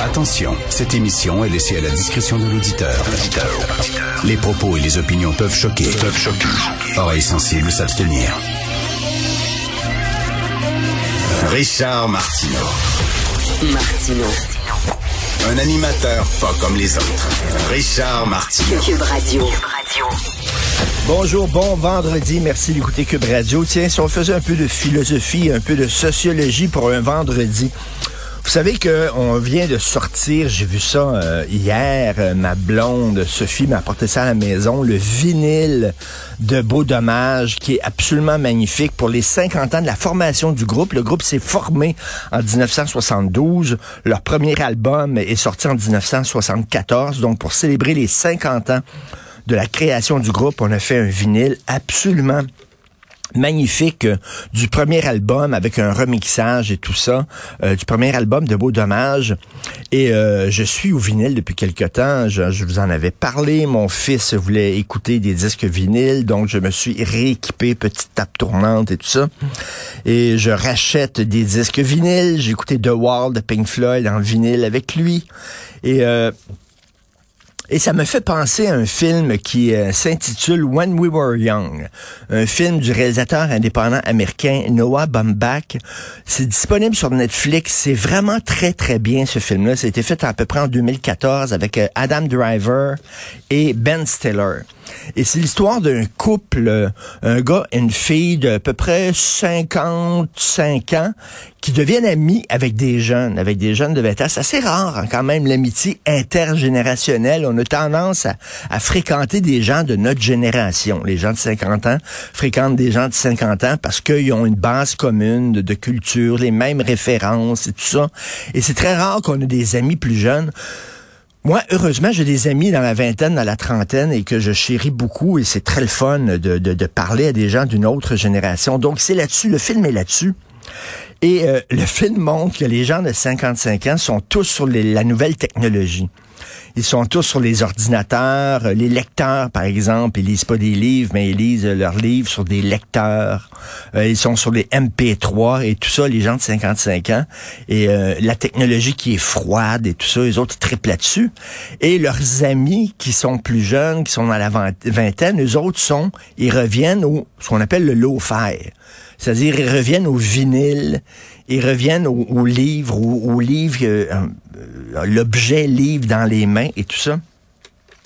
Attention, cette émission est laissée à la discrétion de l'auditeur. Les propos et les opinions peuvent choquer. Peuvent choquer. Oreilles sensibles s'abstenir. Richard Martineau. Martino. Un animateur pas comme les autres. Richard Martineau. Cube Radio. Bonjour, bon vendredi. Merci d'écouter Cube Radio. Tiens, si on faisait un peu de philosophie, un peu de sociologie pour un vendredi. Vous savez qu'on vient de sortir, j'ai vu ça euh, hier, euh, ma blonde Sophie m'a apporté ça à la maison, le vinyle de Beau Dommage qui est absolument magnifique pour les 50 ans de la formation du groupe. Le groupe s'est formé en 1972. Leur premier album est sorti en 1974. Donc pour célébrer les 50 ans de la création du groupe, on a fait un vinyle absolument magnifique euh, du premier album avec un remixage et tout ça, euh, du premier album de Beau Dommage. Et euh, je suis au vinyle depuis quelque temps. Je, vous en avais parlé. Mon fils voulait écouter des disques vinyles, donc je me suis rééquipé, petite tape tournante et tout ça. Et je rachète des disques vinyles. J'ai écouté The Wall de Pink Floyd en vinyle avec lui. Et et ça me fait penser à un film qui euh, s'intitule When We Were Young, un film du réalisateur indépendant américain Noah Baumbach. C'est disponible sur Netflix. C'est vraiment très très bien ce film-là. Été fait à peu près en 2014 avec euh, Adam Driver et Ben Stiller. Et c'est l'histoire d'un couple, euh, un gars et une fille de à peu près 55 ans, qui deviennent amis avec des jeunes, avec des jeunes de 20 ans. C'est assez rare hein, quand même l'amitié intergénérationnelle. On a tendance à, fréquenter des gens de notre génération. Les gens de 50 ans fréquentent des gens de 50 ans parce qu'ils ont une base commune de, de culture, les mêmes références et tout ça. Et c'est très rare qu'on ait des amis plus jeunes. Moi, heureusement, j'ai des amis dans la vingtaine, dans la trentaine et que je chéris beaucoup et c'est très le fun de, de, parler à des gens d'une autre génération. Donc, c'est là-dessus, le film est là-dessus. Et euh, le film montre que les gens de 55 ans sont tous sur la nouvelle technologie. Ils sont tous sur les ordinateurs. Les lecteurs, par exemple, ils lisent pas des livres, mais ils lisent leurs livres sur des lecteurs. Euh, ils sont sur les MP3 et tout ça, les gens de 55 ans. Et euh, la technologie qui est froide et tout ça, les autres triplent là-dessus. Et leurs amis qui sont plus jeunes, qui sont dans la vingtaine, eux autres sont, ils reviennent au ce qu'on appelle le low-fi. C'est-à-dire, ils reviennent au vinyle, ils reviennent au, au livre, au, livre, euh, euh, l'objet livre dans les mains et tout ça.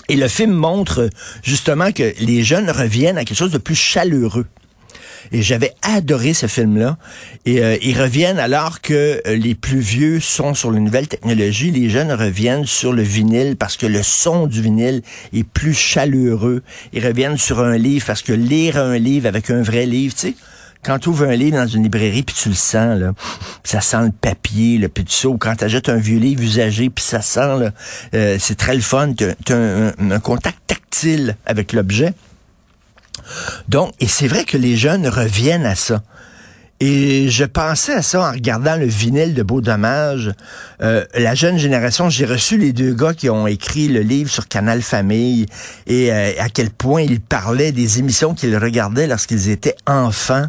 Et le film montre justement que les jeunes reviennent à quelque chose de plus chaleureux. Et j'avais adoré ce film-là. Et euh, ils reviennent alors que les plus vieux sont sur les nouvelles technologies. Les jeunes reviennent sur le vinyle parce que le son du vinyle est plus chaleureux. Ils reviennent sur un livre parce que lire un livre avec un vrai livre, tu sais, quand tu ouvres un livre dans une librairie puis tu le sens là, ça sent le papier, le puis ou quand tu achètes un vieux livre usagé puis ça sent là, euh, c'est très le fun, tu as, un, un, contact tactile avec l'objet. Donc, et c'est vrai que les jeunes reviennent à ça. Et je pensais à ça en regardant le vinyle de Beau Dommage. Euh, la jeune génération, j'ai reçu les deux gars qui ont écrit le livre sur Canal Famille et euh, à quel point ils parlaient des émissions qu'ils regardaient lorsqu'ils étaient enfants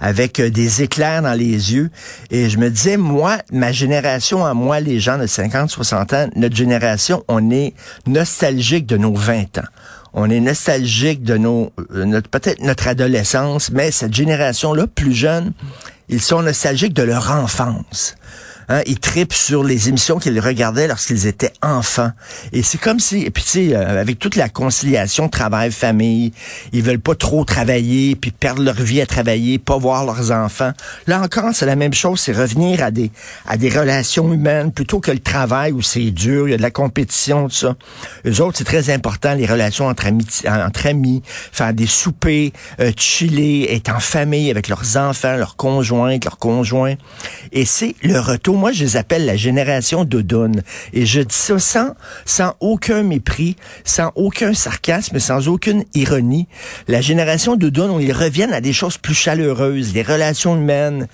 avec euh, des éclairs dans les yeux. Et je me disais, moi, ma génération, à moi, les gens de 50, 60 ans, notre génération, on est nostalgique de nos 20 ans on est nostalgique de nos, notre, peut-être notre adolescence, mais cette génération-là, plus jeune, ils sont nostalgiques de leur enfance. Hein, ils tripent sur les émissions qu'ils regardaient lorsqu'ils étaient enfants. Et c'est comme si, et puis tu sais, euh, avec toute la conciliation travail-famille, ils veulent pas trop travailler, puis perdre leur vie à travailler, pas voir leurs enfants. Là encore, c'est la même chose, c'est revenir à des à des relations humaines plutôt que le travail où c'est dur, il y a de la compétition, tout ça. Eux autres, c'est très important, les relations entre amis, entre amis, faire des soupers, euh, chiller, être en famille avec leurs enfants, leurs conjoints, leurs conjoints. Et c'est le retour moi, je les appelle la génération d'Odone. Et je dis ça sans, sans aucun mépris, sans aucun sarcasme, sans aucune ironie. La génération d'Odone, où ils reviennent à des choses plus chaleureuses, les relations humaines,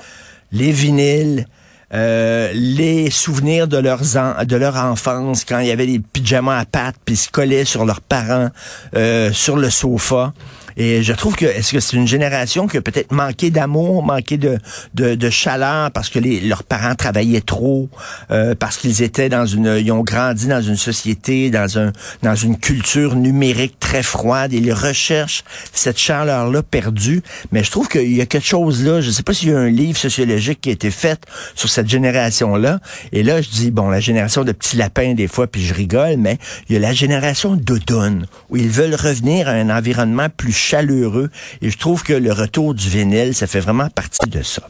les vinyles, euh, les souvenirs de leurs de leur enfance quand il y avait des pyjamas à pattes puis se collaient sur leurs parents euh, sur le sofa Et je trouve que est-ce que c'est une génération qui a peut-être manqué d'amour, manqué de, de, de, chaleur parce que les, leurs parents travaillaient trop, euh, parce qu'ils étaient dans une, ils ont grandi dans une société, dans un, dans une culture numérique très froide. Et ils recherchent cette chaleur-là perdue. Mais je trouve qu'il y a quelque chose là. Je sais pas s'il y a un livre sociologique qui a été fait sur cette génération-là. Et là, je dis bon, la génération de petits lapins des fois, puis je rigole, mais il y a la génération d'automne où ils veulent revenir à un environnement plus chaleureux. Et je trouve que le retour du vinyle, ça fait vraiment partie de ça.